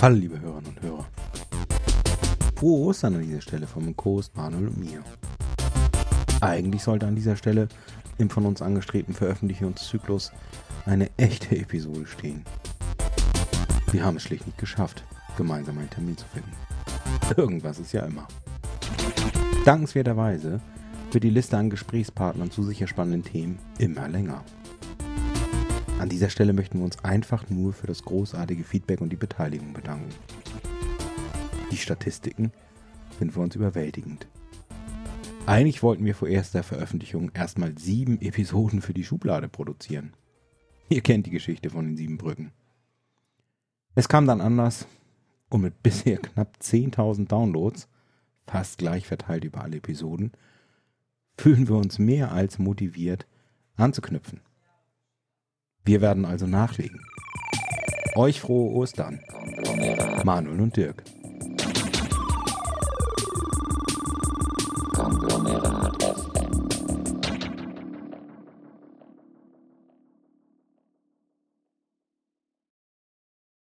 Hallo liebe Hörerinnen und Hörer. Frohe Ostern an dieser Stelle vom Co-Host Manuel und mir. Eigentlich sollte an dieser Stelle im von uns angestrebten Veröffentlichungszyklus eine echte Episode stehen. Wir haben es schlicht nicht geschafft, gemeinsam einen Termin zu finden. Irgendwas ist ja immer. Dankenswerterweise wird die Liste an Gesprächspartnern zu sicher spannenden Themen immer länger. An dieser Stelle möchten wir uns einfach nur für das großartige Feedback und die Beteiligung bedanken. Die Statistiken sind für uns überwältigend. Eigentlich wollten wir vor erster Veröffentlichung erstmal sieben Episoden für die Schublade produzieren. Ihr kennt die Geschichte von den sieben Brücken. Es kam dann anders und mit bisher knapp 10.000 Downloads, fast gleich verteilt über alle Episoden, fühlen wir uns mehr als motiviert anzuknüpfen. Wir werden also nachlegen. Euch frohe Ostern. Manuel und Dirk.